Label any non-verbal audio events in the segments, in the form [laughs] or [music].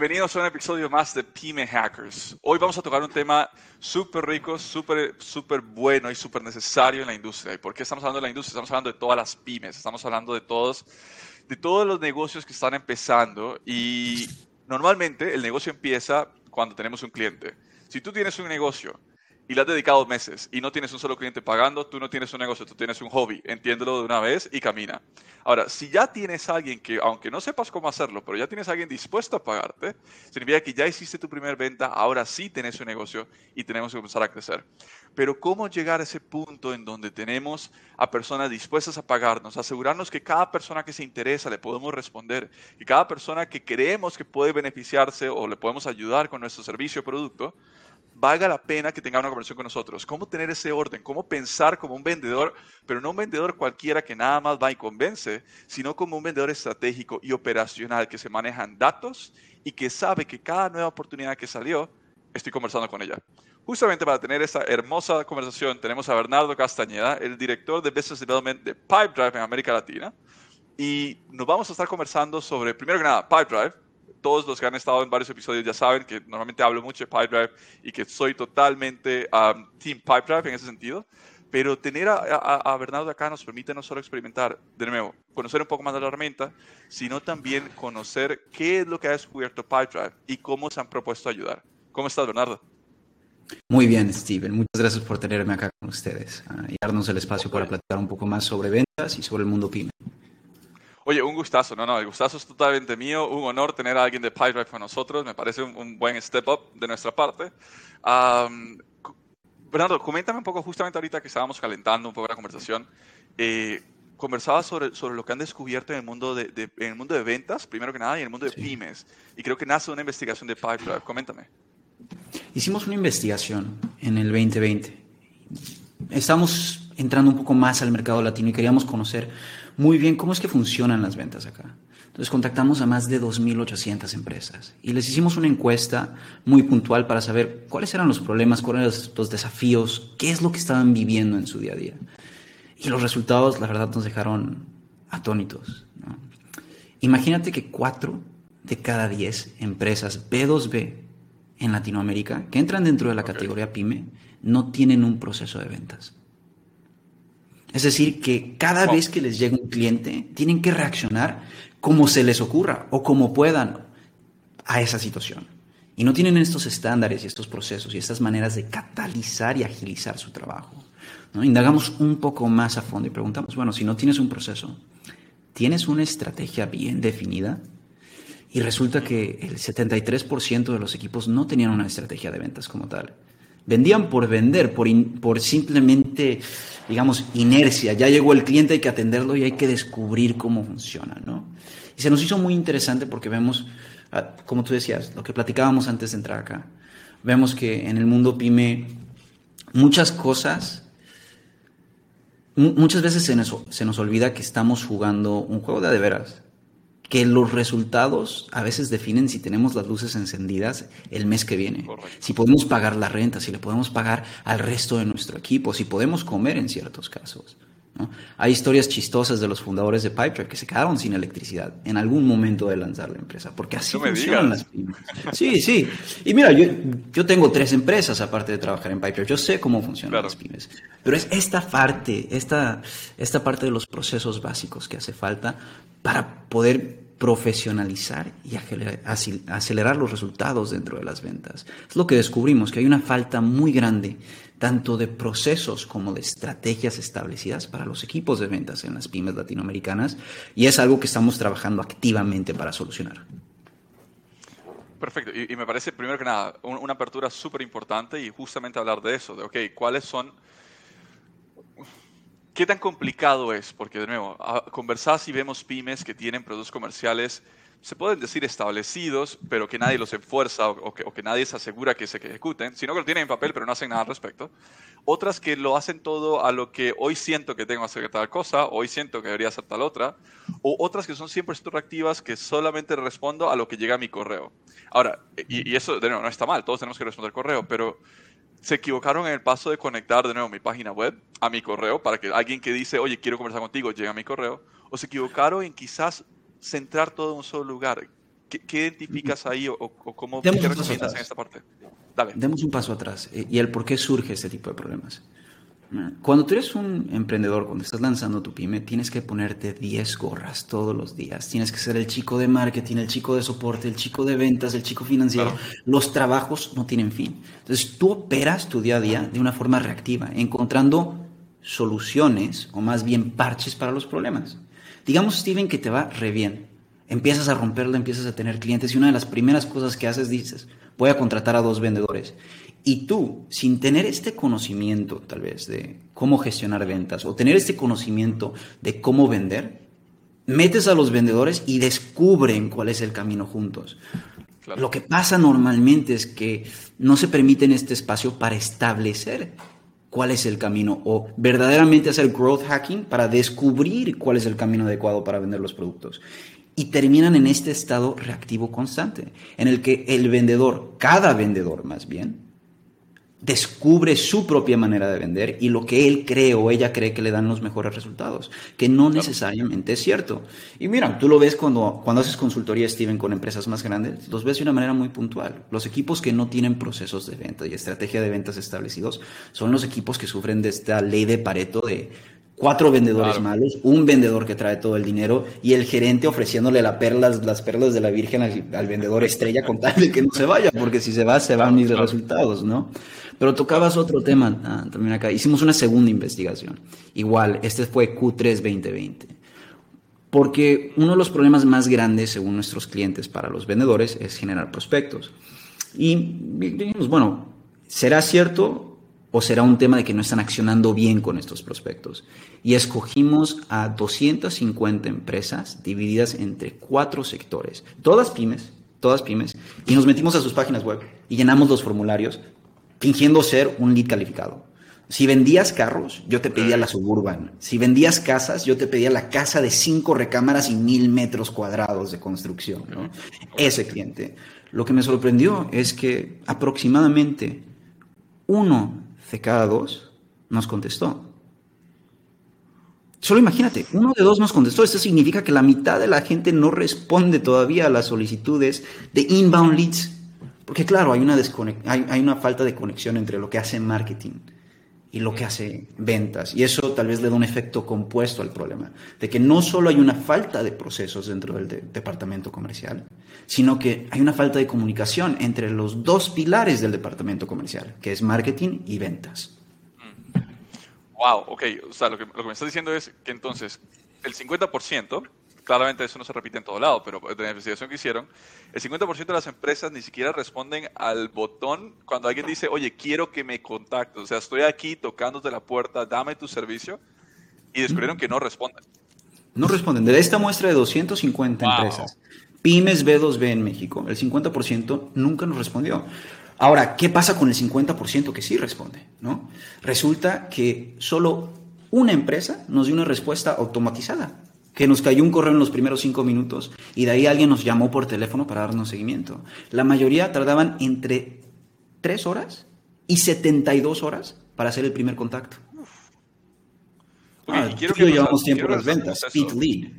Bienvenidos a un episodio más de Pyme Hackers. Hoy vamos a tocar un tema súper rico, súper súper bueno y súper necesario en la industria. ¿Y por qué estamos hablando de la industria? Estamos hablando de todas las pymes, estamos hablando de todos, de todos los negocios que están empezando y normalmente el negocio empieza cuando tenemos un cliente. Si tú tienes un negocio y le has dedicado meses y no tienes un solo cliente pagando, tú no tienes un negocio, tú tienes un hobby. Entiéndelo de una vez y camina. Ahora, si ya tienes alguien que, aunque no sepas cómo hacerlo, pero ya tienes alguien dispuesto a pagarte, significa que ya hiciste tu primera venta, ahora sí tienes un negocio y tenemos que comenzar a crecer. Pero ¿cómo llegar a ese punto en donde tenemos a personas dispuestas a pagarnos, asegurarnos que cada persona que se interesa le podemos responder, que cada persona que creemos que puede beneficiarse o le podemos ayudar con nuestro servicio o producto, valga la pena que tenga una conversación con nosotros. Cómo tener ese orden, cómo pensar como un vendedor, pero no un vendedor cualquiera que nada más va y convence, sino como un vendedor estratégico y operacional que se manejan datos y que sabe que cada nueva oportunidad que salió, estoy conversando con ella. Justamente para tener esta hermosa conversación tenemos a Bernardo Castañeda, el director de Business Development de Pipedrive en América Latina. Y nos vamos a estar conversando sobre, primero que nada, Pipedrive, todos los que han estado en varios episodios ya saben que normalmente hablo mucho de Pipedrive y que soy totalmente um, Team Pipedrive en ese sentido. Pero tener a, Bernardo acá nos permite no solo experimentar, de nuevo, conocer un poco más de la herramienta, sino también conocer qué es lo que ha descubierto Pipedrive y cómo se han propuesto ayudar. ¿Cómo estás, Bernardo? Muy bien, Steven. Muchas gracias por tenerme acá con ustedes uh, y darnos el espacio para platicar un poco más sobre ventas y sobre el mundo PYME. Oye, un gustazo, no, no, el gustazo es totalmente mío, un honor tener a alguien de PyDrive con nosotros, me parece un, buen step up de nuestra parte. Bernardo, coméntame un poco, justamente ahorita que estábamos calentando un poco la conversación, eh, conversaba sobre, sobre lo que han descubierto en el, mundo de, en el mundo de ventas, primero que nada, y en el mundo de pymes, y creo que nace una investigación de PyDrive, coméntame. Hicimos una investigación en el 2020. Estamos entrando un poco más al mercado latino y queríamos conocer muy bien cómo es que funcionan las ventas acá. Entonces contactamos a más de 2.800 empresas y les hicimos una encuesta muy puntual para saber cuáles eran los problemas, cuáles eran los desafíos, qué es lo que estaban viviendo en su día a día. Y los resultados, la verdad, nos dejaron atónitos. Imagínate que 4 de cada 10 empresas B2B en Latinoamérica que entran dentro de la categoría PyME no tienen un proceso de ventas. Es decir, que cada vez que les llega un cliente, tienen que reaccionar como se les ocurra o como puedan a esa situación. Y no tienen estos estándares y estos procesos y estas maneras de catalizar y agilizar su trabajo. ¿no? Indagamos un poco más a fondo y preguntamos, bueno, si no tienes un proceso, ¿tienes una estrategia bien definida? Y resulta que el 73% de los equipos no tenían una estrategia de ventas como tal. Vendían por vender, por, por simplemente, digamos, inercia. Ya llegó el cliente, hay que atenderlo y hay que descubrir cómo funciona, ¿no? Y se nos hizo muy interesante porque vemos, ah, como tú decías, lo que platicábamos antes de entrar acá. Vemos que en el mundo pyme muchas cosas, muchas veces se nos, se nos olvida que estamos jugando un juego de de veras que los resultados a veces definen si tenemos las luces encendidas el mes que viene, si podemos pagar la renta, si le podemos pagar al resto de nuestro equipo, si podemos comer en ciertos casos. Hay historias chistosas de los fundadores de Pipedrive que se quedaron sin electricidad en algún momento de lanzar la empresa, porque así funcionan las pymes. Sí, sí. Y mira, yo, yo tengo tres empresas aparte de trabajar en Pipedrive. Yo sé cómo funcionan las pymes. Pero es esta parte, esta, esta parte de los procesos básicos que hace falta para poder profesionalizar y acelerar los resultados dentro de las ventas. Es lo que descubrimos, que hay una falta muy grande tanto de procesos como de estrategias establecidas para los equipos de ventas en las pymes latinoamericanas y es algo que estamos trabajando activamente para solucionar. Perfecto, y, me parece primero que nada una apertura súper importante y justamente hablar de eso, de, ok, ¿cuáles son... ¿Qué tan complicado es? Porque de nuevo, conversás y vemos pymes que tienen productos comerciales se pueden decir establecidos, pero que nadie los enfuerza o, que, nadie se asegura que se ejecuten, sino que lo tienen en papel, pero no hacen nada al respecto. Otras que lo hacen todo a lo que hoy siento que tengo que hacer tal cosa, hoy siento que debería hacer tal otra, o otras que son 100% reactivas que solamente respondo a lo que llega a mi correo. Ahora, y, eso de no está mal, todos tenemos que responder correo, pero se equivocaron en el paso de conectar de nuevo mi página web a mi correo para que alguien que dice, oye, quiero conversar contigo, llegue a mi correo, o se equivocaron en quizás centrar todo en un solo lugar. ¿Qué, identificas ahí o, cómo qué recomiendas en esta parte? Dale. Demos un paso atrás eh, y el por qué surge este tipo de problemas. Cuando tú eres un emprendedor, cuando estás lanzando tu pyme, tienes que ponerte 10 gorras todos los días. Tienes que ser el chico de marketing, el chico de soporte, el chico de ventas, el chico financiero. Los trabajos no tienen fin. Entonces tú operas tu día a día de una forma reactiva, encontrando soluciones o más bien parches para los problemas. Digamos, Steven, que te va re bien. Empiezas a romperla, empiezas a tener clientes y una de las primeras cosas que haces dices, voy a contratar a dos vendedores. Y tú, sin tener este conocimiento tal vez de cómo gestionar ventas o tener este conocimiento de cómo vender, metes a los vendedores y descubren cuál es el camino juntos. Lo que pasa normalmente es que no se permite en este espacio para establecer cuál es el camino o verdaderamente hacer growth hacking para descubrir cuál es el camino adecuado para vender los productos. Y terminan en este estado reactivo constante, en el que el vendedor, cada vendedor más bien, descubre su propia manera de vender y lo que él cree o ella cree que le dan los mejores resultados, que no necesariamente es cierto. Y mira, tú lo ves cuando, cuando haces consultoría, Steven, con empresas más grandes, los ves de una manera muy puntual. Los equipos que no tienen procesos de venta y estrategia de ventas establecidos son los equipos que sufren de esta ley de Pareto de cuatro vendedores malos, un vendedor que trae todo el dinero y el gerente ofreciéndole las perlas, las perlas de la Virgen al, vendedor estrella con tal de que no se vaya, porque si se va, se van mis resultados, ¿no? Pero tocabas otro tema ah, también acá. Hicimos una segunda investigación. Igual, este fue Q3 2020. Porque uno de los problemas más grandes, según nuestros clientes, para los vendedores es generar prospectos. Y dijimos, bueno, ¿será cierto o será un tema de que no están accionando bien con estos prospectos? Y escogimos a 250 empresas divididas entre cuatro sectores, todas pymes, todas pymes, y nos metimos a sus páginas web y llenamos los formularios fingiendo ser un lead calificado. Si vendías carros, yo te pedía la suburban. Si vendías casas, yo te pedía la casa de cinco recámaras y mil metros cuadrados de construcción. Ese cliente. Lo que me sorprendió es que aproximadamente uno de cada dos nos contestó. Solo imagínate, uno de dos nos contestó. Esto significa que la mitad de la gente no responde todavía a las solicitudes de inbound leads porque claro, hay una, hay, hay una falta de conexión entre lo que hace marketing y lo que hace ventas. Y eso tal vez le da un efecto compuesto al problema, de que no solo hay una falta de procesos dentro del departamento comercial, sino que hay una falta de comunicación entre los dos pilares del departamento comercial, que es marketing y ventas. Wow, ok. O sea, lo que, lo que me estás diciendo es que entonces el 50% claramente eso no se repite en todo lado, pero de la investigación que hicieron, el 50% de las empresas ni siquiera responden al botón cuando alguien dice, oye, quiero que me contactes, o sea, estoy aquí tocándote la puerta, dame tu servicio, y descubrieron que no responden. No responden. De esta muestra de 250 empresas, pymes B2B en México, el 50% nunca nos respondió. Ahora, ¿qué pasa con el 50% que sí responde? ¿no? Resulta que solo una empresa nos dio una respuesta automatizada que nos cayó un correo en los primeros cinco minutos y de ahí alguien nos llamó por teléfono para darnos seguimiento. La mayoría tardaban entre tres horas y 72 horas para hacer el primer contacto. Ah, quiero que llevamos tiempo en las ventas, speed lead.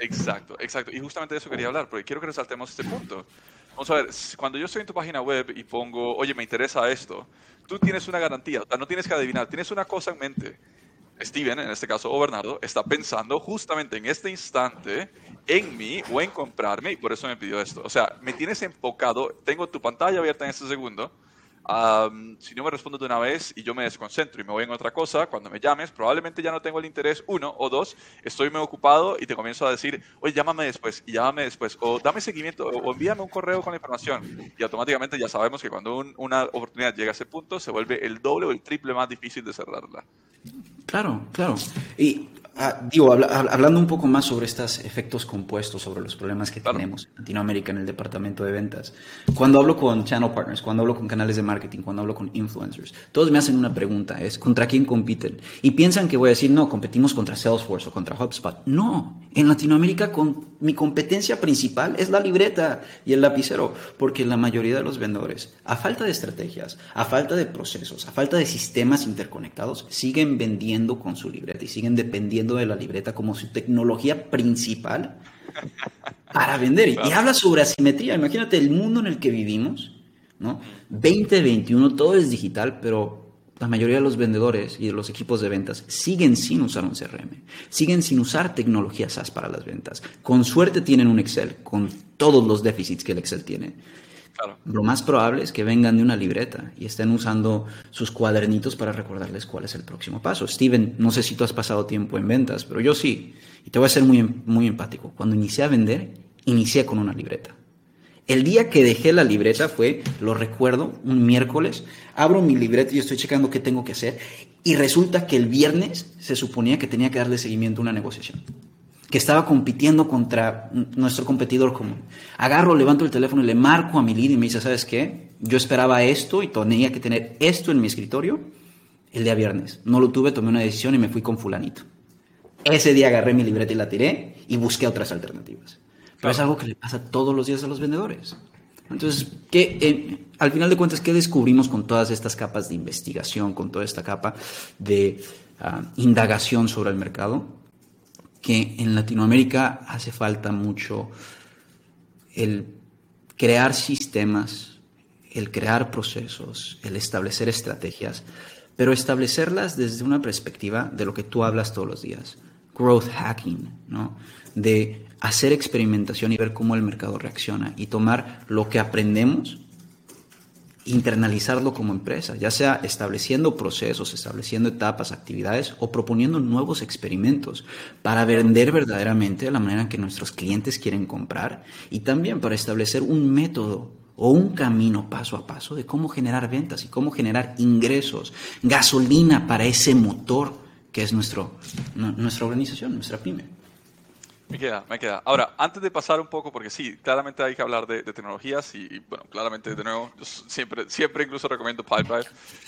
Exacto, exacto. Y justamente de eso quería hablar, porque quiero que resaltemos este punto. Vamos a ver, cuando yo estoy en tu página web y pongo, oye, me interesa esto, tú tienes una garantía, o sea, no tienes que adivinar, tienes una cosa en mente Steven, en este caso, o Bernardo, está pensando justamente en este instante en mí o en comprarme y por eso me pidió esto. O sea, me tienes enfocado, tengo tu pantalla abierta en este segundo si no me respondo de una vez y yo me desconcentro y me voy en otra cosa, cuando me llames, probablemente ya no tengo el interés, uno, o dos, estoy muy ocupado y te comienzo a decir, oye, llámame después, y llámame después, o dame seguimiento, o envíame un correo con la información. Y automáticamente ya sabemos que cuando una oportunidad llega a ese punto, se vuelve el doble o el triple más difícil de cerrarla. Claro, claro. Y Ah, digo, hablando un poco más sobre estos efectos compuestos, sobre los problemas que tenemos en Latinoamérica en el departamento de ventas. Cuando hablo con channel partners, cuando hablo con canales de marketing, cuando hablo con influencers, todos me hacen una pregunta, es ¿contra quién compiten? Y piensan que voy a decir, no, competimos contra Salesforce o contra HubSpot. No, en Latinoamérica con, mi competencia principal es la libreta y el lapicero, porque la mayoría de los vendedores, a falta de estrategias, a falta de procesos, a falta de sistemas interconectados, siguen vendiendo con su libreta y siguen dependiendo de la libreta como su tecnología principal para vender. Y habla sobre asimetría. Imagínate el mundo en el que vivimos, ¿no? 2021, todo es digital, pero la mayoría de los vendedores y de los equipos de ventas siguen sin usar un CRM, siguen sin usar tecnología SaaS para las ventas. Con suerte tienen un Excel con todos los déficits que el Excel tiene. Lo más probable es que vengan de una libreta y estén usando sus cuadernitos para recordarles cuál es el próximo paso. Steven, no sé si tú has pasado tiempo en ventas, pero yo sí. Y te voy a ser muy, muy empático. Cuando inicié a vender, inicié con una libreta. El día que dejé la libreta fue, lo recuerdo, un miércoles, abro mi libreta y estoy checando qué tengo que hacer y resulta que el viernes se suponía que tenía que darle seguimiento a una negociación que estaba compitiendo contra nuestro competidor común. Agarro, levanto el teléfono y le marco a mi líder y me dice, ¿sabes qué? Yo esperaba esto y tenía que tener esto en mi escritorio el día viernes. No lo tuve, tomé una decisión y me fui con fulanito. Ese día agarré mi libreta y la tiré y busqué otras alternativas. Pero es algo que le pasa todos los días a los vendedores. Entonces, ¿qué, eh, al final de cuentas, ¿qué descubrimos con todas estas capas de investigación, con toda esta capa de ah, indagación sobre el mercado? que en Latinoamérica hace falta mucho el crear sistemas, el crear procesos, el establecer estrategias, pero establecerlas desde una perspectiva de lo que tú hablas todos los días, growth hacking, ¿no? De hacer experimentación y ver cómo el mercado reacciona y tomar lo que aprendemos internalizarlo como empresa, ya sea estableciendo procesos, estableciendo etapas, actividades o proponiendo nuevos experimentos para vender verdaderamente de la manera en que nuestros clientes quieren comprar y también para establecer un método o un camino paso a paso de cómo generar ventas y cómo generar ingresos, gasolina para ese motor que es nuestro, nuestra organización, nuestra pyme. Me queda, me queda. Ahora, antes de pasar un poco, porque sí, claramente hay que hablar de, tecnologías y, bueno, claramente, de nuevo, yo siempre, siempre incluso recomiendo Pipedrive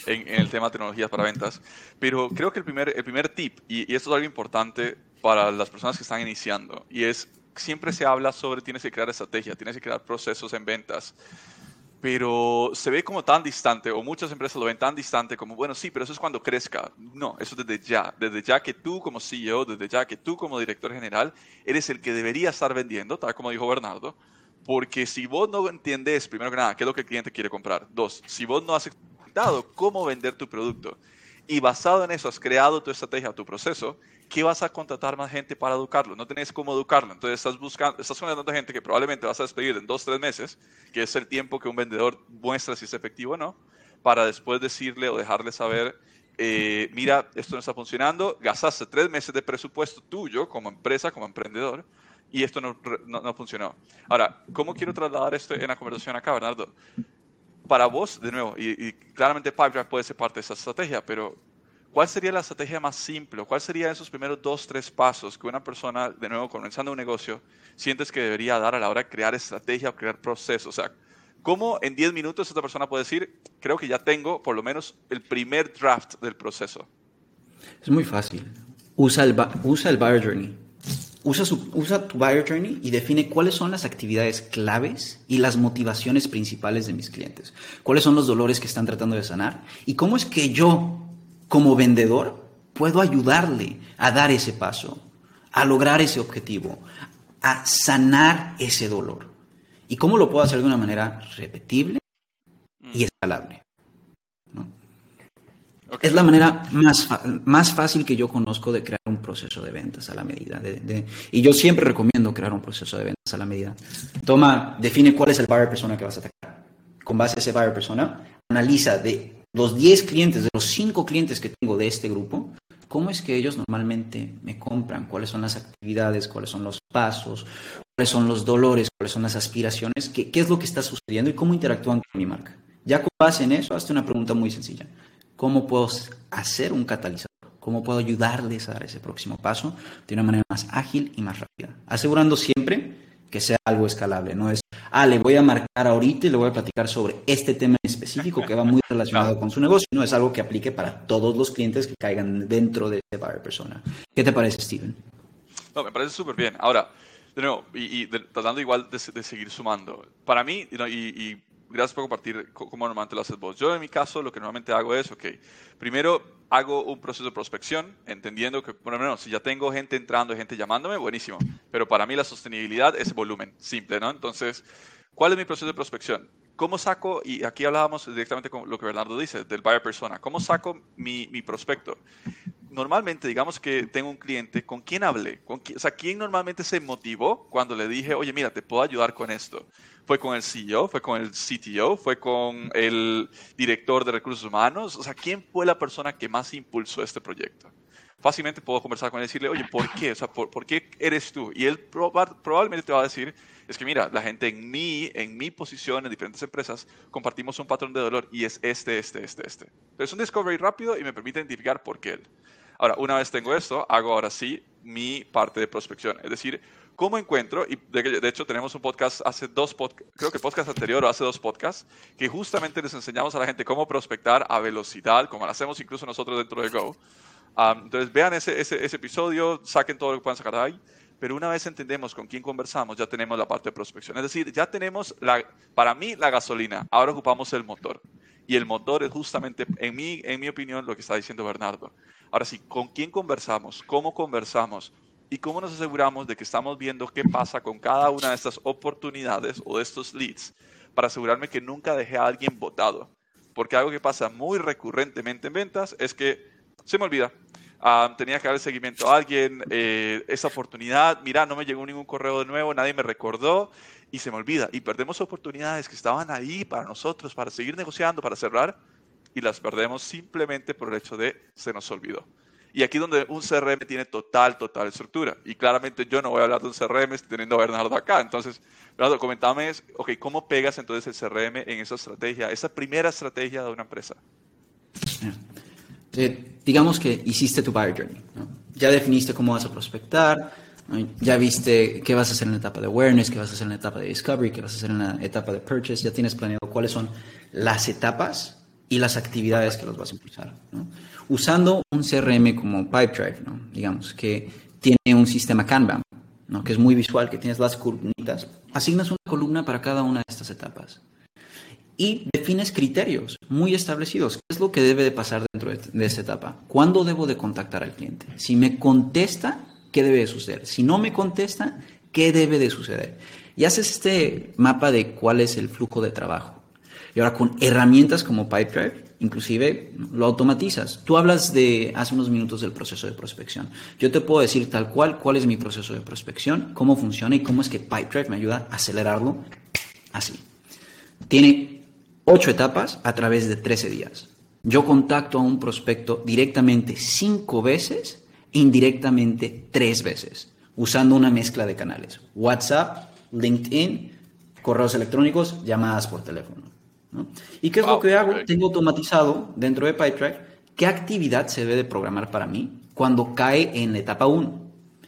en, en, el tema de tecnologías para ventas, pero creo que el primer, el primer tip, y, y esto es algo importante para las personas que están iniciando, y es, siempre se habla sobre tienes que crear estrategia, tienes que crear procesos en ventas, pero se ve como tan distante, o muchas empresas lo ven tan distante como, bueno, sí, pero eso es cuando crezca. No, eso desde ya, desde ya que tú como CEO, desde ya que tú como director general, eres el que debería estar vendiendo, tal como dijo Bernardo, porque si vos no entiendes, primero que nada, qué es lo que el cliente quiere comprar, dos, si vos no has explicado cómo vender tu producto, y basado en eso has creado tu estrategia, tu proceso, ¿qué vas a contratar más gente para educarlo? No tenés cómo educarlo. Entonces estás buscando, estás contratando gente que probablemente vas a despedir en dos, tres meses, que es el tiempo que un vendedor muestra si es efectivo o no, para después decirle o dejarle saber, eh, mira, esto no está funcionando, gastaste tres meses de presupuesto tuyo como empresa, como emprendedor, y esto no, no, funcionó. Ahora, ¿cómo quiero trasladar esto en la conversación acá, Bernardo? Para vos, de nuevo, y, y claramente Pipedrive puede ser parte de esa estrategia, pero ¿Cuál sería la estrategia más simple? ¿Cuál serían esos primeros dos, tres pasos que una persona, de nuevo, comenzando un negocio, sientes que debería dar a la hora de crear estrategia o crear procesos? O sea, ¿cómo en 10 minutos esta persona puede decir, creo que ya tengo por lo menos el primer draft del proceso? Es muy fácil. Usa el, usa el Buyer Journey. Usa, usa tu Buyer Journey y define cuáles son las actividades claves y las motivaciones principales de mis clientes. ¿Cuáles son los dolores que están tratando de sanar? ¿Y cómo es que yo como vendedor, puedo ayudarle a dar ese paso, a lograr ese objetivo, a sanar ese dolor. ¿Y cómo lo puedo hacer de una manera repetible y escalable? Es la manera más, más fácil que yo conozco de crear proceso de ventas a la medida. De, y yo siempre recomiendo crear un proceso de ventas a la medida. Toma, define cuál es el buyer persona que vas a atacar. Con base a ese buyer persona, analiza de los 10 clientes, de los 5 clientes que tengo de este grupo, cómo es que ellos normalmente me compran, cuáles son las actividades, cuáles son los pasos, cuáles son los dolores, cuáles son las aspiraciones, qué, qué es lo que está sucediendo y cómo interactúan con mi marca. Ya con base en eso, hazte una pregunta muy sencilla. ¿Cómo puedo hacer un catalizador? ¿Cómo puedo ayudarles a dar ese próximo paso de una manera más ágil y más rápida? Asegurando siempre que sea algo escalable. No es, ah, le voy a marcar ahorita y le voy a platicar sobre este tema en específico que va muy relacionado con su negocio. No es algo que aplique para todos los clientes que caigan dentro de ese buyer persona. ¿Qué te parece, Steven? No, me parece súper bien. Ahora, de nuevo, y, tratando igual de, seguir sumando, para mí, y gracias por compartir cómo normalmente lo haces vos. Yo en mi caso lo que normalmente hago es, ok, primero hago un proceso de prospección, entendiendo que, lo menos, si ya tengo gente entrando, gente llamándome, buenísimo. Pero para mí la sostenibilidad es volumen, simple, ¿no? Entonces, ¿cuál es mi proceso de prospección? ¿Cómo saco, y aquí hablábamos directamente con lo que Bernardo dice, del buyer persona, ¿cómo saco mi, mi prospecto? Normalmente, digamos que tengo un cliente, ¿con quién hablé? ¿Con quién, o sea, ¿quién normalmente se motivó cuando le dije, oye, mira, te puedo ayudar con esto? Fue con el CEO, fue con el CTO, fue con el director de recursos humanos. O sea, ¿quién fue la persona que más impulsó este proyecto? Fácilmente puedo conversar con él y decirle, oye, ¿por qué? O sea, ¿por, qué eres tú? Y él probablemente te va a decir, es que mira, la gente en mí, en mi posición, en diferentes empresas, compartimos un patrón de dolor y es este, este, este, este. Pero es un discovery rápido y me permite identificar por qué él. Ahora, una vez tengo esto, hago ahora sí mi parte de prospección. Es decir, ¿Cómo encuentro? Y de, hecho tenemos un podcast hace dos podcasts, creo que podcast anterior o hace dos podcasts, que justamente les enseñamos a la gente cómo prospectar a velocidad, como lo hacemos incluso nosotros dentro de Go. entonces vean ese, ese, ese, episodio, saquen todo lo que puedan sacar de ahí. Pero una vez entendemos con quién conversamos, ya tenemos la parte de prospección. Es decir, ya tenemos, la, para mí, la gasolina. Ahora ocupamos el motor. Y el motor es justamente, en mi, en mi opinión, lo que está diciendo Bernardo. Ahora sí, ¿con quién conversamos? ¿Cómo conversamos? ¿Y cómo nos aseguramos de que estamos viendo qué pasa con cada una de estas oportunidades o de estos leads para asegurarme que nunca dejé a alguien votado? Porque algo que pasa muy recurrentemente en ventas es que se me olvida. Ah, tenía que dar seguimiento a alguien, eh, esa oportunidad, mira, no me llegó ningún correo de nuevo, nadie me recordó y se me olvida. Y perdemos oportunidades que estaban ahí para nosotros, para seguir negociando, para cerrar, y las perdemos simplemente por el hecho de se nos olvidó. Y aquí donde un CRM tiene total, total estructura. Y claramente yo no voy a hablar de un CRM teniendo a Bernardo acá. Entonces, Bernardo, comentame, ok, ¿cómo pegas entonces el CRM en esa estrategia, esa primera estrategia de una empresa? Eh, digamos que hiciste tu buyer journey. Ya definiste cómo vas a prospectar, ya viste qué vas a hacer en la etapa de awareness, qué vas a hacer en la etapa de discovery, qué vas a hacer en la etapa de purchase, ya tienes planeado cuáles son las etapas y las actividades que los vas a impulsar. usando un CRM como Pipedrive, digamos, que tiene un sistema Kanban, ¿no? que es muy visual, que tienes las columnitas, asignas una columna para cada una de estas etapas. Y defines criterios muy establecidos. ¿Qué es lo que debe de pasar dentro de, de esta etapa? ¿Cuándo debo de contactar al cliente? Si me contesta, ¿qué debe de suceder? Si no me contesta, ¿qué debe de suceder? Y haces este mapa de cuál es el flujo de trabajo. Y ahora con herramientas como Pipedrive, inclusive lo automatizas. Tú hablas de hace unos minutos del proceso de prospección. Yo te puedo decir tal cual cuál es mi proceso de prospección, cómo funciona y cómo es que Pipedrive me ayuda a acelerarlo así. Tiene ocho etapas a través de 13 días. Yo contacto a un prospecto directamente cinco veces, indirectamente tres veces, usando una mezcla de canales. WhatsApp, LinkedIn, correos electrónicos, llamadas por teléfono. ¿Y qué es lo que hago? Tengo automatizado dentro de Pipedrive qué actividad se debe de programar para mí cuando cae en la etapa 1.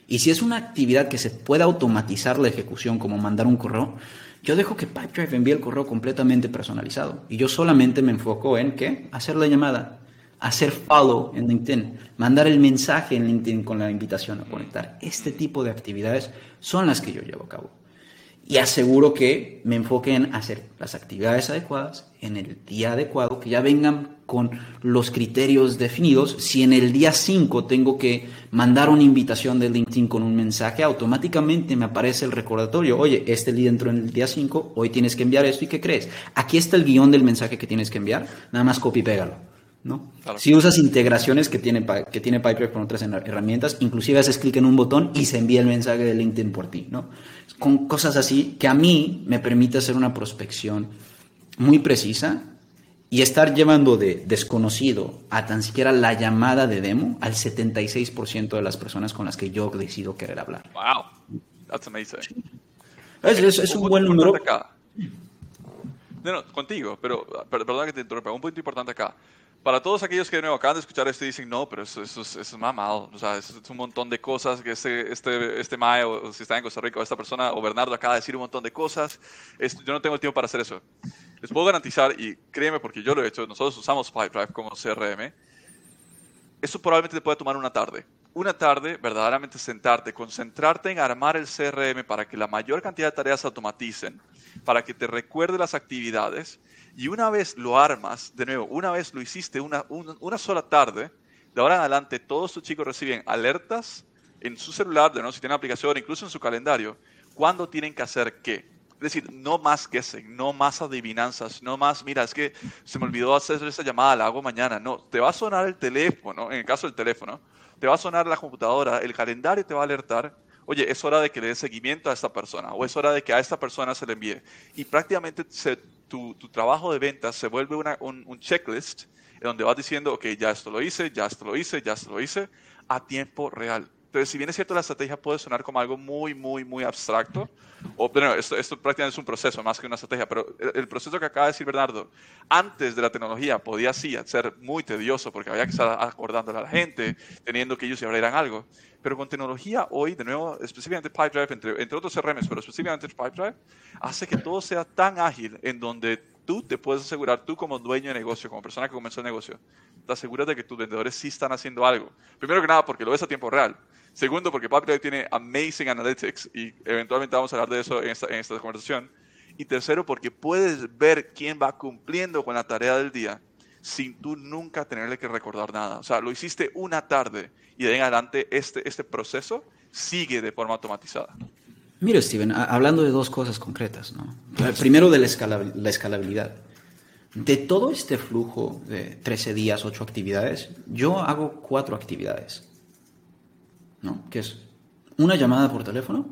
Y si es una actividad que se puede automatizar la ejecución, como mandar un correo, yo dejo que Pipedrive envíe el correo completamente personalizado. Y yo solamente me enfoco en qué? Hacer la llamada, hacer follow en LinkedIn, mandar el mensaje en LinkedIn con la invitación a conectar. Este tipo de actividades son las que yo llevo a cabo y aseguro que me enfoque en hacer las actividades adecuadas en el día adecuado, que ya vengan con los criterios definidos. Si en el día 5 tengo que mandar una invitación de LinkedIn con un mensaje, automáticamente me aparece el recordatorio, oye, este día entró en el día 5, hoy tienes que enviar esto y ¿qué crees? Aquí está el guion del mensaje que tienes que enviar, nada más copy y pégalo. ¿No? Si usas integraciones que tiene, que tiene Pipedrive con otras herramientas, inclusive haces clic en un botón y se envía el mensaje de LinkedIn por ti, ¿no? Con cosas así que a mí me permite hacer una prospección muy precisa y estar llevando de desconocido a tan siquiera la llamada de demo al 76% de las personas con las que yo decido querer hablar. Wow, that's amazing. Es, un, buen número. No, no, contigo, pero perdón que te interrumpa. Un punto importante acá. Para todos aquellos que de nuevo acaban de escuchar esto y dicen, no, pero eso, eso, es, eso es mamado. O sea, es, un montón de cosas que este, este, este Mae, o, si está en Costa Rica, o esta persona, o Bernardo acaba de decir un montón de cosas. yo no tengo el tiempo para hacer eso. Les puedo garantizar, y créeme porque yo lo he hecho, nosotros usamos Pipedrive como CRM, eso probablemente te puede tomar una tarde. Una tarde, verdaderamente sentarte, concentrarte en armar el CRM para que la mayor cantidad de tareas se automaticen para que te recuerde las actividades y una vez lo armas, de nuevo, una vez lo hiciste una, una, sola tarde, de ahora en adelante todos tus chicos reciben alertas en su celular, de nuevo, si tienen aplicación, incluso en su calendario, cuando tienen que hacer qué. Es decir, no más guessing, no más adivinanzas, no más, mira, es que se me olvidó hacer esa llamada, la hago mañana. No, te va a sonar el teléfono, en el caso del teléfono, te va a sonar la computadora, el calendario te va a alertar oye, es hora de que le dé seguimiento a esta persona o es hora de que a esta persona se le envíe. Y prácticamente tu, trabajo de ventas se vuelve un, checklist en donde vas diciendo, ok, ya esto lo hice, ya esto lo hice, ya esto lo hice, a tiempo real. Entonces, si bien es cierto, la estrategia puede sonar como algo muy, muy, muy abstracto, o bueno, esto, esto prácticamente es un proceso más que una estrategia, pero el, proceso que acaba de decir Bernardo, antes de la tecnología podía sí ser muy tedioso porque había que estar acordándole a la gente, teniendo que ellos se abrieran algo. Pero con tecnología hoy, de nuevo, específicamente Pipedrive, entre, entre otros CRMs, pero específicamente Pipedrive, hace que todo sea tan ágil en donde tú te puedes asegurar, tú como dueño de negocio, como persona que comenzó el negocio, te aseguras de que tus vendedores sí están haciendo algo. Primero que nada, porque lo ves a tiempo real. Segundo, porque Pipedrive tiene amazing analytics y eventualmente vamos a hablar de eso en esta, en esta conversación. Y tercero, porque puedes ver quién va cumpliendo con la tarea del día sin tú nunca tenerle que recordar nada. O sea, lo hiciste una tarde y de en adelante este, este proceso sigue de forma automatizada. Mira, Steven, hablando de dos cosas concretas, ¿no? Primero de la, la escalabilidad. De todo este flujo de 13 días, 8 actividades, yo hago cuatro actividades, ¿no? Que es una llamada por teléfono,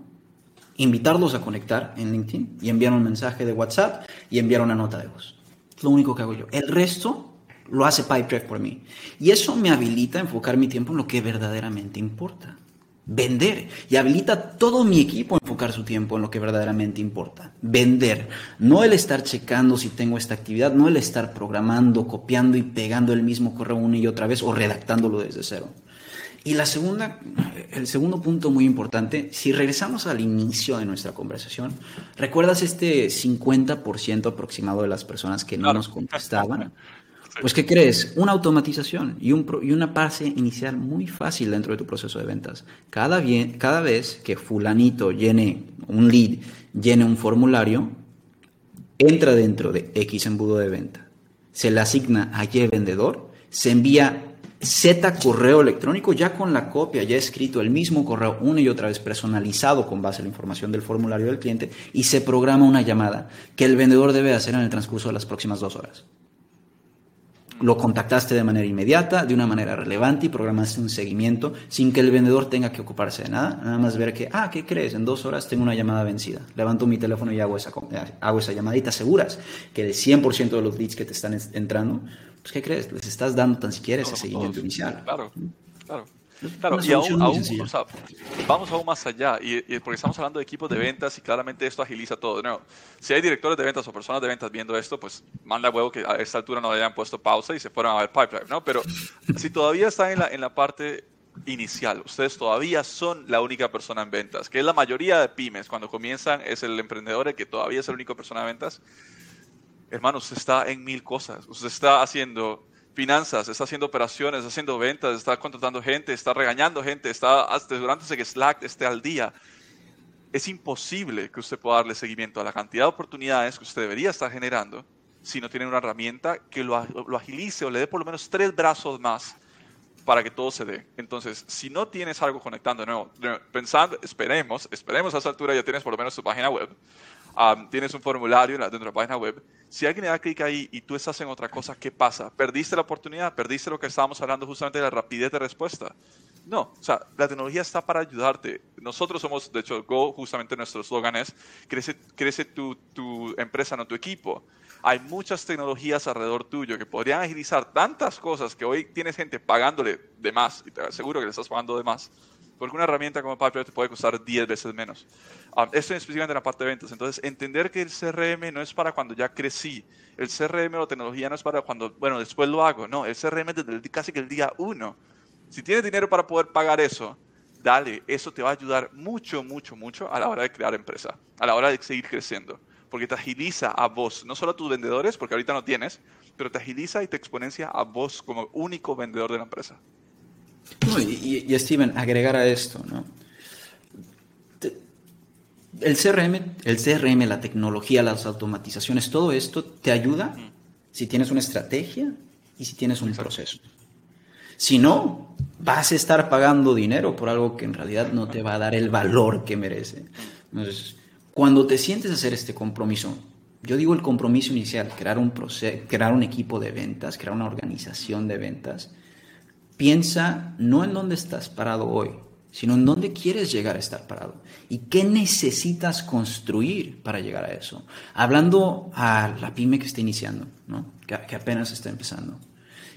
invitarlos a conectar en LinkedIn y enviar un mensaje de WhatsApp y enviar una nota de voz. Lo único que hago yo. El resto lo hace Pipedrive por mí. Y eso me habilita a enfocar mi tiempo en lo que verdaderamente importa. Vender. Y habilita todo mi equipo a enfocar su tiempo en lo que verdaderamente importa. Vender. No el estar checando si tengo esta actividad, no el estar programando, copiando y pegando el mismo correo una y otra vez o redactándolo desde cero. Y la segunda, el segundo punto muy importante, si regresamos al inicio de nuestra conversación, ¿recuerdas este 50% aproximado de las personas que no nos contestaban? [laughs] Pues, ¿qué crees? Una automatización y, un, y una base inicial muy fácil dentro de tu proceso de ventas. Cada, bien, cada vez que fulanito llene un lead, llene un formulario, entra dentro de X embudo de venta. Se le asigna a Y vendedor, se envía Z correo electrónico ya con la copia, ya escrito el mismo correo una y otra vez personalizado con base a la información del formulario del cliente y se programa una llamada que el vendedor debe hacer en el transcurso de las próximas dos horas lo contactaste de manera inmediata, de una manera relevante y programaste un seguimiento sin que el vendedor tenga que ocuparse de nada, nada más ver que, ah, ¿qué crees? En dos horas tengo una llamada vencida. Levanto mi teléfono y hago esa, hago esa llamada y te aseguras que el 100% de los leads que te están entrando, pues ¿qué crees? Les estás dando tan siquiera ese seguimiento inicial. Claro, claro. Claro, y aún, aún o sea, vamos aún más allá, y, porque estamos hablando de equipos de ventas y claramente esto agiliza todo. No, si hay directores de ventas o personas de ventas viendo esto, pues manda huevo que a esta altura no hayan puesto pausa y se fueran a ver pipeline, ¿no? Pero si todavía están en la, en la parte inicial, ustedes todavía son la única persona en ventas, que es la mayoría de pymes, cuando comienzan es el emprendedor el que todavía es la única persona en ventas, hermano, usted está en mil cosas, usted está haciendo finanzas, está haciendo operaciones, está haciendo ventas, está contratando gente, está regañando gente, está asegurándose que Slack esté al día. Es imposible que usted pueda darle seguimiento a la cantidad de oportunidades que usted debería estar generando si no tiene una herramienta que lo, agilice o le dé por lo menos tres brazos más para que todo se dé. Entonces, si no tienes algo conectando, no, pensando, esperemos, esperemos a esa altura ya tienes por lo menos tu página web, tienes un formulario dentro de la página web. Si alguien le da clic ahí y tú estás en otra cosa, ¿qué pasa? ¿Perdiste la oportunidad? ¿Perdiste lo que estábamos hablando justamente de la rapidez de respuesta? No, o sea, la tecnología está para ayudarte. Nosotros somos, de hecho, Go, justamente nuestro eslogan es, crece, crece tu, tu empresa, no tu equipo hay muchas tecnologías alrededor tuyo que podrían agilizar tantas cosas que hoy tienes gente pagándole de más, y te aseguro que le estás pagando de más, porque una herramienta como Pipeline te puede costar 10 veces menos. Um, esto es específicamente en la parte de ventas. Entonces, entender que el CRM no es para cuando ya crecí. El CRM o tecnología no es para cuando, bueno, después lo hago. No, el CRM es desde casi que el día uno. Si tienes dinero para poder pagar eso, dale, eso te va a ayudar mucho, mucho, mucho a la hora de crear empresa, a la hora de seguir creciendo porque te agiliza a vos, no solo a tus vendedores, porque ahorita no tienes, pero te agiliza y te exponencia a vos como único vendedor de la empresa. Y, Steven, agregar a esto, ¿no? El CRM, el CRM, la tecnología, las automatizaciones, todo esto te ayuda si tienes una estrategia y si tienes un proceso. Si no, vas a estar pagando dinero por algo que en realidad no te va a dar el valor que merece. Entonces, cuando te sientes a hacer este compromiso, yo digo el compromiso inicial, crear un, proceso, crear un equipo de ventas, crear una organización de ventas, piensa no en dónde estás parado hoy, sino en dónde quieres llegar a estar parado y qué necesitas construir para llegar a eso. Hablando a la pyme que está iniciando, que, que apenas está empezando.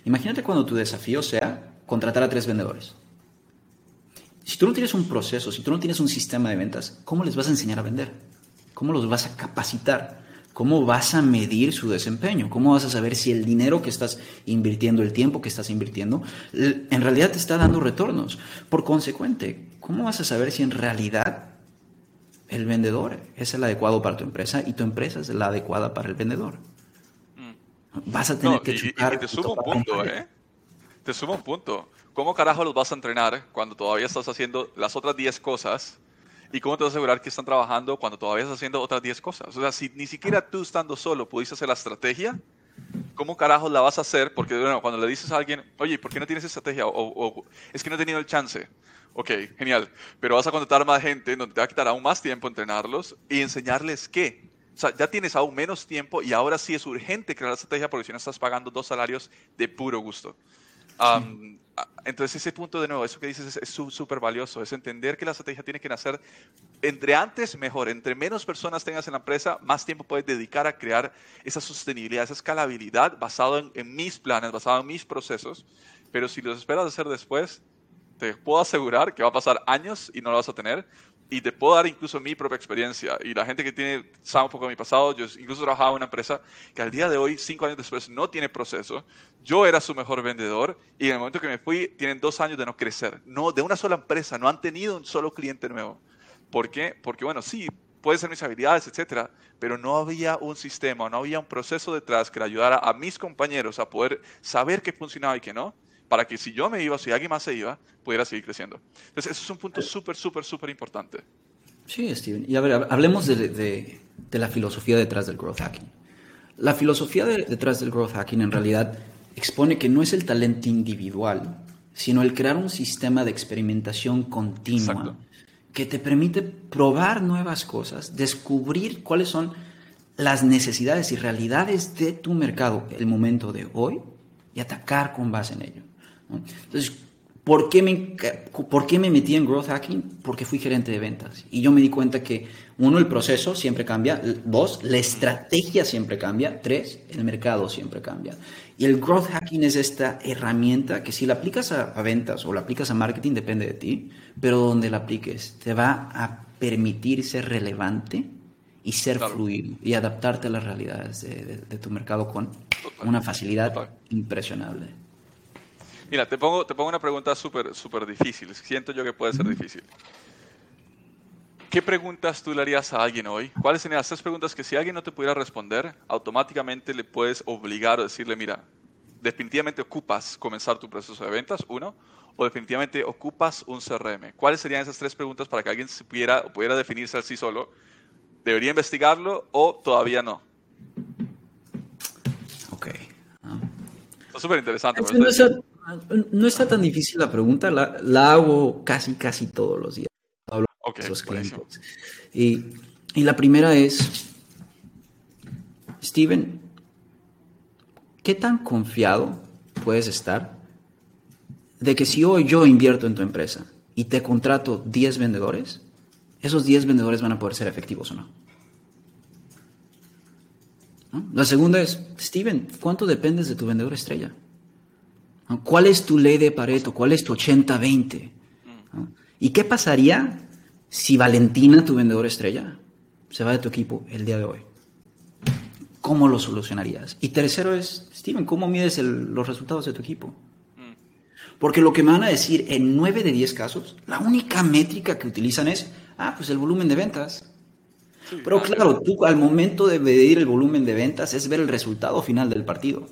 Imagínate cuando tu desafío sea contratar a tres vendedores. Si tú no tienes un proceso, si tú no tienes un sistema de ventas, ¿cómo les vas a enseñar a vender? ¿Cómo los vas a capacitar? ¿Cómo vas a medir su desempeño? ¿Cómo vas a saber si el dinero que estás invirtiendo, el tiempo que estás invirtiendo, en realidad te está dando retornos? Por consecuente, ¿cómo vas a saber si en realidad el vendedor es el adecuado para tu empresa y tu empresa es la adecuada para el vendedor? Mm. Vas a tener que y, y te sumo un punto, ¿eh? Te sumo un punto. ¿Cómo carajo los vas a entrenar cuando todavía estás haciendo las otras 10 cosas? ¿Y cómo te vas a asegurar que están trabajando cuando todavía estás haciendo otras 10 cosas? O sea, si ni siquiera tú estando solo pudiste hacer la estrategia, ¿cómo carajo la vas a hacer? Porque bueno, cuando le dices a alguien, oye, ¿por qué no tienes estrategia? O, es que no he tenido el chance. Ok, genial. Pero vas a contratar más gente donde te va a quitar aún más tiempo entrenarlos y enseñarles qué. O sea, ya tienes aún menos tiempo y ahora sí es urgente crear la estrategia porque si no estás pagando dos salarios de puro gusto entonces ese punto de nuevo, eso que dices es súper valioso, es entender que la estrategia tiene que nacer entre antes mejor, entre menos personas tengas en la empresa, más tiempo puedes dedicar a crear esa sostenibilidad, esa escalabilidad basado en, en mis planes, basado en mis procesos, pero si los esperas hacer después, te puedo asegurar que va a pasar años y no lo vas a tener, y te puedo dar incluso mi propia experiencia. Y la gente que tiene, sabe un poco de mi pasado, yo incluso trabajaba en una empresa que al día de hoy, cinco años después, no tiene proceso. Yo era su mejor vendedor y en el momento que me fui, tienen dos años de no crecer. No, de una sola empresa, no han tenido un solo cliente nuevo. ¿Por qué? Porque, bueno, sí, pueden ser mis habilidades, etcétera, pero no había un sistema, no había un proceso detrás que le ayudara a mis compañeros a poder saber qué funcionaba y qué no para que si yo me iba, si alguien más se iba, pudiera seguir creciendo. Entonces, eso es un punto súper, súper, súper importante. Sí, Steven. Y a ver, hablemos de, de, de, la filosofía detrás del growth hacking. La filosofía detrás del growth hacking en realidad expone que no es el talento individual, sino el crear un sistema de experimentación continua que te permite probar nuevas cosas, descubrir cuáles son las necesidades y realidades de tu mercado el momento de hoy y atacar con base en ello. Entonces, ¿por qué, me, ¿por qué me metí en growth hacking? Porque fui gerente de ventas. Y yo me di cuenta que, uno, el proceso siempre cambia. Dos, la estrategia siempre cambia. Tres, el mercado siempre cambia. Y el growth hacking es esta herramienta que si la aplicas a, ventas o la aplicas a marketing, depende de ti, pero donde la apliques, te va a permitir ser relevante y ser fluido y adaptarte a las realidades de, tu mercado con una facilidad impresionante. Mira, te pongo, te pongo una pregunta súper super difícil. Siento yo que puede ser difícil. ¿Qué preguntas tú le harías a alguien hoy? ¿Cuáles serían las tres preguntas que si alguien no te pudiera responder, automáticamente le puedes obligar o decirle, mira, definitivamente ocupas comenzar tu proceso de ventas, uno, o definitivamente ocupas un CRM? ¿Cuáles serían esas tres preguntas para que alguien se pudiera, pudiera definirse así solo? ¿Debería investigarlo o todavía no? Ok. Está súper interesante. No está tan difícil la pregunta, la, hago casi, casi todos los días. Hablo okay, Y Y la primera es, Steven, ¿qué tan confiado puedes estar de que si hoy yo invierto en tu empresa y te contrato 10 vendedores, esos 10 vendedores van a poder ser efectivos o no? La segunda es, Steven, ¿cuánto dependes de tu vendedor estrella? ¿Cuál es tu ley de Pareto? ¿Cuál es tu 80-20? ¿Y qué pasaría si Valentina, tu vendedor estrella, se va de tu equipo el día de hoy? ¿Cómo lo solucionarías? Y tercero es, Steven, ¿cómo mides los resultados de tu equipo? Porque lo que me van a decir en 9 de 10 casos, la única métrica que utilizan es, ah, pues el volumen de ventas. Pero claro, tú al momento de medir el volumen de ventas es ver el resultado final del partido.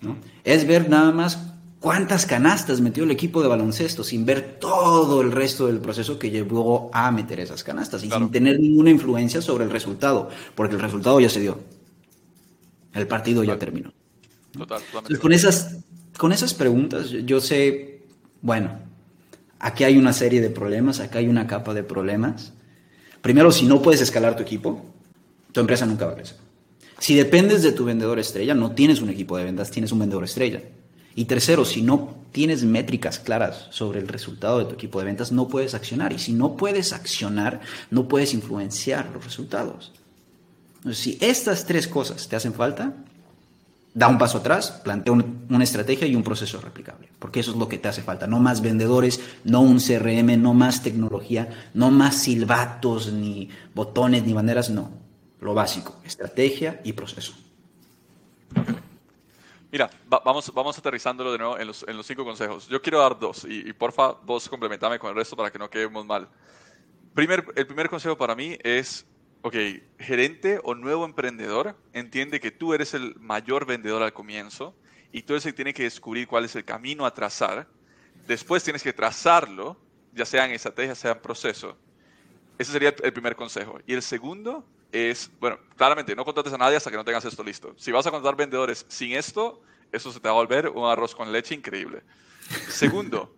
¿no? Es ver nada más cuántas canastas metió el equipo de baloncesto sin ver todo el resto del proceso que llevó a meter esas canastas y sin tener ninguna influencia sobre el resultado, porque el resultado ya se dio. El partido ya terminó. Total, con esas, con esas preguntas yo sé, bueno, aquí hay una serie de problemas, aquí hay una capa de problemas Primero, si no puedes escalar tu equipo, tu empresa nunca va a crecer. Si dependes de tu vendedor estrella, no tienes un equipo de ventas, tienes un vendedor estrella. Y tercero, si no tienes métricas claras sobre el resultado de tu equipo de ventas, no puedes accionar. Y si no puedes accionar, no puedes influenciar los resultados. Entonces, si estas tres cosas te hacen falta, da un paso atrás, plantea una estrategia y un proceso replicable, porque eso es lo que te hace falta, no más vendedores, no un CRM, no más tecnología, no más silbatos, ni botones, ni banderas, no, lo básico, estrategia y proceso. Mira, vamos, vamos aterrizándolo de nuevo en los, cinco consejos. Yo quiero dar dos y, y porfa, vos complementame con el resto para que no quedemos mal. Primer, el primer consejo para mí es ok, gerente o nuevo emprendedor entiende que tú eres el mayor vendedor al comienzo y tú eres que tiene que descubrir cuál es el camino a trazar. Después tienes que trazarlo, ya sea en estrategia, sea en proceso. Ese sería el primer consejo. Y el segundo es, bueno, claramente no contrates a nadie hasta que no tengas esto listo. Si vas a contratar vendedores sin esto, eso se te va a volver un arroz con leche increíble. Segundo,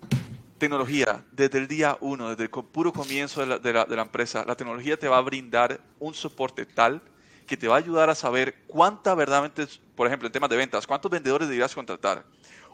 [laughs] tecnología, desde el día uno, desde el puro comienzo de la, de, la, empresa, la tecnología te va a brindar un soporte tal que te va a ayudar a saber cuánta verdaderamente, por ejemplo, en temas de ventas, cuántos vendedores deberías contratar.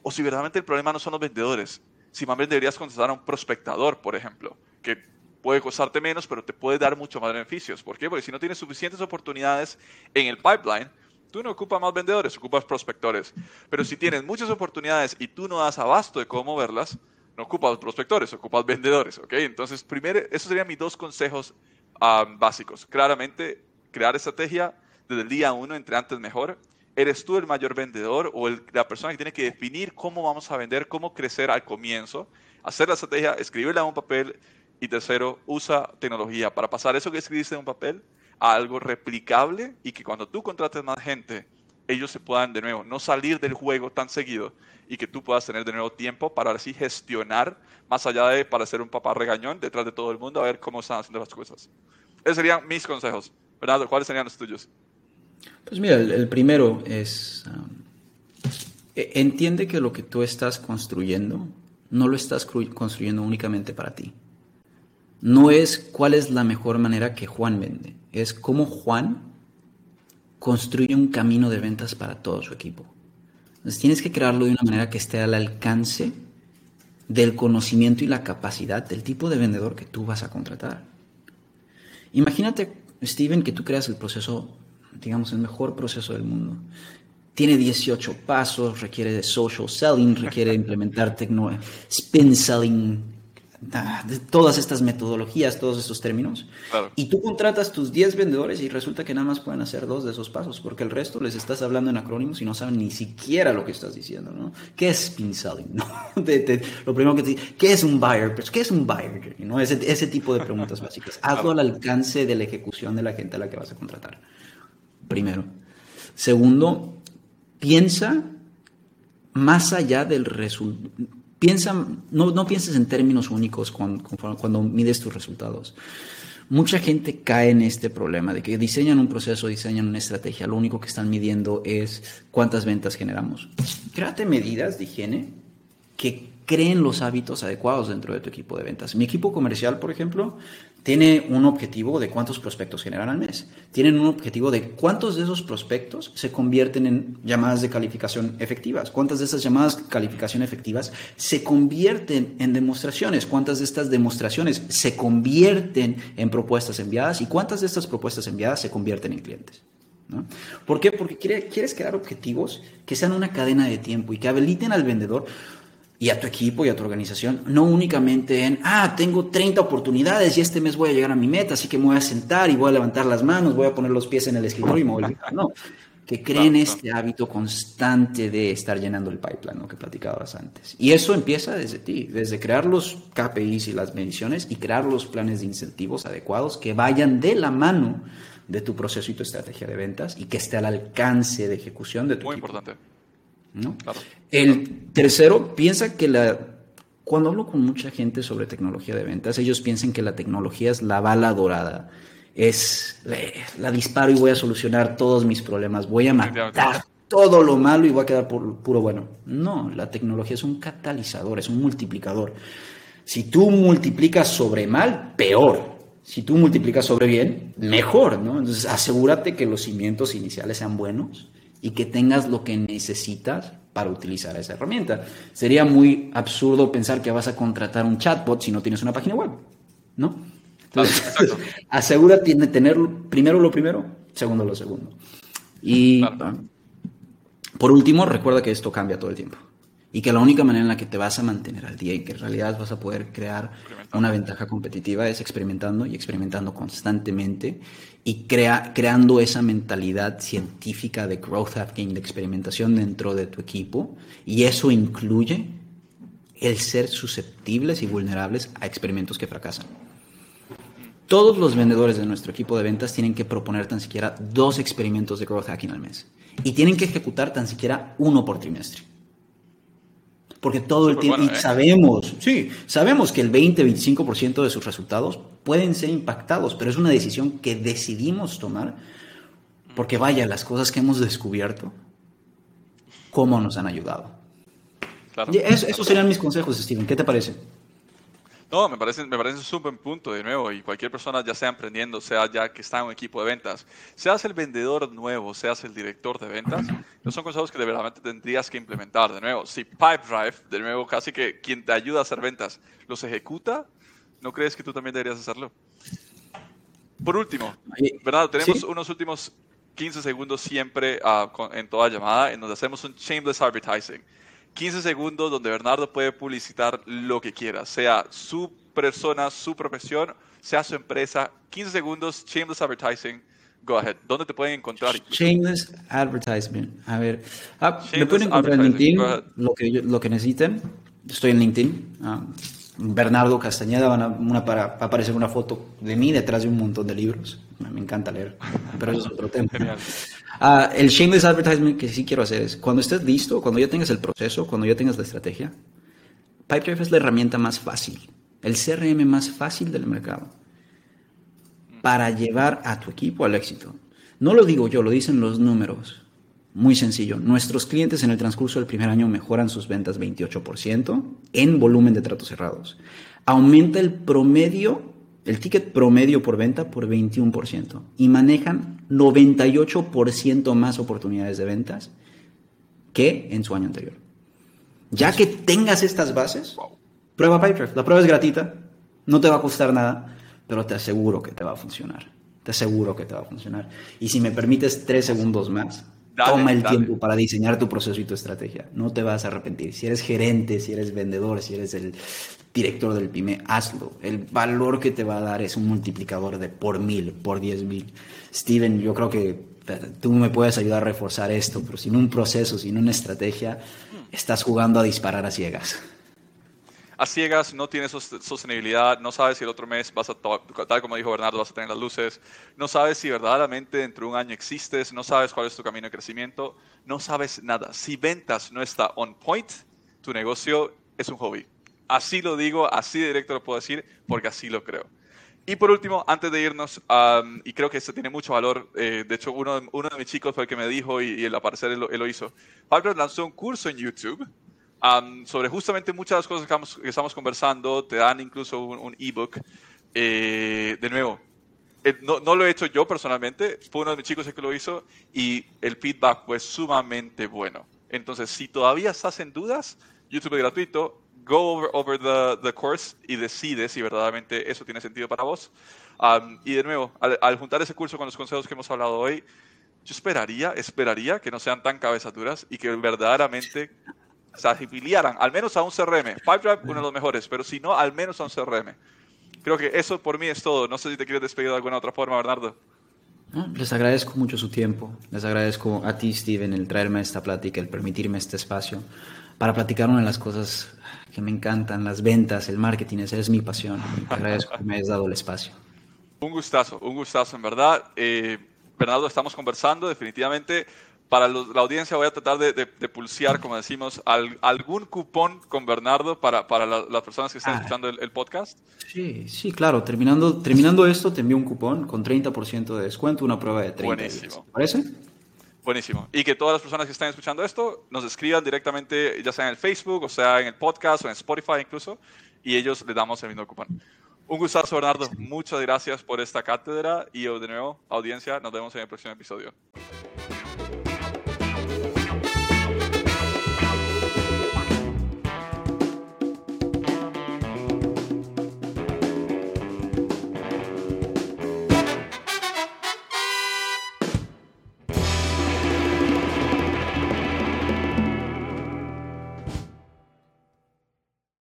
O si verdaderamente el problema no son los vendedores, si más bien deberías contratar a un prospectador, por ejemplo, que puede costarte menos, pero te puede dar mucho más beneficios. ¿Por qué? Porque si no tienes suficientes oportunidades en el pipeline, tú no ocupas más vendedores, ocupas prospectores. Pero si tienes muchas oportunidades y tú no das abasto de cómo verlas, no ocupas prospectores, ocupas vendedores, ¿ok? Entonces, primero, esos serían mis dos consejos um, básicos. Claramente, crear estrategia desde el día uno, entre antes mejor. ¿Eres tú el mayor vendedor o la persona que tiene que definir cómo vamos a vender, cómo crecer al comienzo? Hacer la estrategia, escribirla en un papel y tercero, usa tecnología para pasar eso que escribiste en un papel a algo replicable y que cuando tú contrates más gente, ellos se puedan de nuevo no salir del juego tan seguido y que tú puedas tener de nuevo tiempo para así gestionar, más allá de para ser un papá regañón detrás de todo el mundo, a ver cómo están haciendo las cosas. Esos serían mis consejos. Bernardo, ¿cuáles serían los tuyos? Pues mira, el, primero es, um, e, entiende que lo que tú estás construyendo no lo estás construyendo únicamente para ti. No es cuál es la mejor manera que Juan vende, es cómo Juan construye un camino de ventas para todo su equipo. Entonces tienes que crearlo de una manera que esté al alcance del conocimiento y la capacidad del tipo de vendedor que tú vas a contratar. Imagínate, Steven, que tú creas el proceso, digamos, el mejor proceso del mundo. Tiene 18 pasos, requiere de social selling, requiere implementar spin selling, todas estas metodologías, todos estos términos. Y tú contratas tus 10 vendedores y resulta que nada más pueden hacer dos de esos pasos, porque el resto les estás hablando en acrónimos y no saben ni siquiera lo que estás diciendo, ¿no? ¿Qué es spin selling? [laughs] ¿no? lo primero que te ¿qué es un buyer? Pues, ¿Qué es un buyer? ¿no? Ese, ese tipo de preguntas básicas. [laughs] Hazlo al alcance de la ejecución de la gente a la que vas a contratar. Primero. Segundo, piensa más allá del resultado Piensa, no, no pienses en términos únicos cuando, cuando mides tus resultados. Mucha gente cae en este problema de que diseñan un proceso, diseñan una estrategia, lo único que están midiendo es cuántas ventas generamos. Créate medidas de higiene que, creen los hábitos adecuados dentro de tu equipo de ventas. Mi equipo comercial, por ejemplo, tiene un objetivo de cuántos prospectos generan al mes. Tienen un objetivo de cuántos de esos prospectos se convierten en llamadas de calificación efectivas. Cuántas de esas llamadas de calificación efectivas se convierten en demostraciones. Cuántas de estas demostraciones se convierten en propuestas enviadas y cuántas de estas propuestas enviadas se convierten en clientes. ¿Por qué? Porque quieres crear objetivos que sean una cadena de tiempo y que habiliten al vendedor y a tu equipo y a tu organización, no únicamente en, ah, tengo 30 oportunidades y este mes voy a llegar a mi meta, así que me voy a sentar y voy a levantar las manos, voy a poner los pies en el escritorio y me voy a... No, que creen este hábito constante de estar llenando el pipeline, ¿no? que platicabas antes. Y eso empieza desde ti, desde crear los KPIs y las mediciones y crear los planes de incentivos adecuados que vayan de la mano de tu proceso y tu estrategia de ventas y que esté al alcance de ejecución de tu Muy importante. ¿No? El tercero, piensa que la... Cuando hablo con mucha gente sobre tecnología de ventas, ellos piensan que la tecnología es la bala dorada. Es la disparo y voy a solucionar todos mis problemas. Voy a matar todo lo malo y voy a quedar por puro bueno. No, la tecnología es un catalizador, es un multiplicador. Si tú multiplicas sobre mal, peor. Si tú multiplicas sobre bien, mejor, ¿no? Entonces asegúrate que los cimientos iniciales sean buenos y que tengas lo que necesitas para utilizar esa herramienta. Sería muy absurdo pensar que vas a contratar un chatbot si no tienes una página web, ¿no? Entonces, [laughs] asegúrate de tener primero lo primero, segundo lo segundo. Y por último, recuerda que esto cambia todo el tiempo y que la única manera en la que te vas a mantener al día y que en realidad vas a poder crear una ventaja competitiva es experimentando y experimentando constantemente y crea, creando esa mentalidad científica de growth hacking, de experimentación dentro de tu equipo y eso incluye el ser susceptibles y vulnerables a experimentos que fracasan. Todos los vendedores de nuestro equipo de ventas tienen que proponer tan siquiera dos experimentos de growth hacking al mes y tienen que ejecutar tan siquiera uno por trimestre. Porque todo el tiempo, y ¿eh? sabemos, sí, sabemos que el 20-25% de sus resultados pueden ser impactados, pero es una decisión que decidimos tomar porque vaya, las cosas que hemos descubierto, cómo nos han ayudado. esos serían mis consejos, Steven. ¿Qué te parece? No, me parece, me parece un súper punto de nuevo y cualquier persona ya sea emprendiendo, sea ya que está en un equipo de ventas, seas el vendedor nuevo, seas el director de ventas, no son consejos que de verdad tendrías que implementar de nuevo. Si Pipedrive, de nuevo, casi que quien te ayuda a hacer ventas, los ejecuta, ¿no crees que tú también deberías hacerlo? Por último, Bernardo, tenemos unos últimos 15 segundos siempre uh, en toda llamada en donde hacemos un shameless advertising. 15 segundos donde Bernardo puede publicitar lo que quiera, sea su persona, su profesión, sea su empresa. 15 segundos, shameless advertising. Go ahead. ¿Dónde te pueden encontrar? Shameless advertisement. A ver, ah, me pueden encontrar en LinkedIn, lo que, lo que necesiten. Estoy en LinkedIn. Ah, Bernardo Castañeda, van para, va a aparecer una foto de mí detrás de un montón de libros. Me encanta leer, pero eso es otro tema. Uh, el shameless advertisement que sí quiero hacer es, cuando estés listo, cuando ya tengas el proceso, cuando ya tengas la estrategia, Pipedrive es la herramienta más fácil, el CRM más fácil del mercado para llevar a tu equipo al éxito. No lo digo yo, lo dicen los números. Muy sencillo. Nuestros clientes en el transcurso del primer año mejoran sus ventas 28% en volumen de tratos cerrados. Aumenta el promedio, el ticket promedio por venta por 21% y manejan 98% más oportunidades de ventas que en su año anterior. Ya que tengas estas bases, prueba Pipedrive. La prueba es gratuita, no te va a costar nada, pero te aseguro que te va a funcionar. Te aseguro que te va a funcionar. Y si me permites tres segundos más, Toma el tiempo para diseñar tu proceso y tu estrategia. No te vas a arrepentir. Si eres gerente, si eres vendedor, si eres el director del PyME, hazlo. El valor que te va a dar es un multiplicador de por mil, por diez mil. Steven, yo creo que tú me puedes ayudar a reforzar esto, pero sin un proceso, sin una estrategia, estás jugando a disparar a ciegas a ciegas, no tienes sostenibilidad, no sabes si el otro mes vas a, tal como dijo Bernardo, vas a tener las luces, no sabes si verdaderamente dentro de un año existes, no sabes cuál es tu camino de crecimiento, no sabes nada. Si ventas no está on point, tu negocio es un hobby. Así lo digo, así de directo lo puedo decir, porque así lo creo. Y por último, antes de irnos, y creo que esto tiene mucho valor, eh, de hecho uno, de mis chicos fue el que me dijo y, el aparecer él, lo hizo, Pablo lanzó un curso en YouTube sobre justamente muchas de las cosas que, estamos, conversando. Te dan incluso un, ebook. Eh, de nuevo, eh, no, no, lo he hecho yo personalmente, fue uno de mis chicos el que lo hizo y el feedback fue sumamente bueno. Entonces, si todavía estás en dudas, YouTube es gratuito, go over, over the, the, course y decide si verdaderamente eso tiene sentido para vos. y de nuevo, al, juntar ese curso con los consejos que hemos hablado hoy, yo esperaría, esperaría que no sean tan cabezaduras y que verdaderamente se afiliaran al menos a un CRM. Pipedrive, uno de los mejores, pero si no, al menos a un CRM. Creo que eso por mí es todo. No sé si te quieres despedir de alguna otra forma, Bernardo. les agradezco mucho su tiempo. Les agradezco a ti, Steven, el traerme esta plática, el permitirme este espacio para platicar una de las cosas que me encantan, las ventas, el marketing. Esa es mi pasión. Te agradezco que me hayas dado el espacio. Un gustazo, un gustazo, en verdad. Eh, Bernardo, estamos conversando. Definitivamente para la audiencia voy a tratar de, de, pulsear, como decimos, algún cupón con Bernardo para, para las personas que están ah. escuchando el, podcast. Sí, sí, claro. Terminando, terminando esto, te envío un cupón con 30% de descuento, una prueba de 30 Buenísimo. ¿Parece? Buenísimo. Y que todas las personas que están escuchando esto nos escriban directamente, ya sea en el Facebook, o sea en el podcast, o en Spotify incluso, y ellos les damos el mismo cupón. Un gustazo, Bernardo. Muchas gracias por esta cátedra y de nuevo, audiencia, nos vemos en el próximo episodio.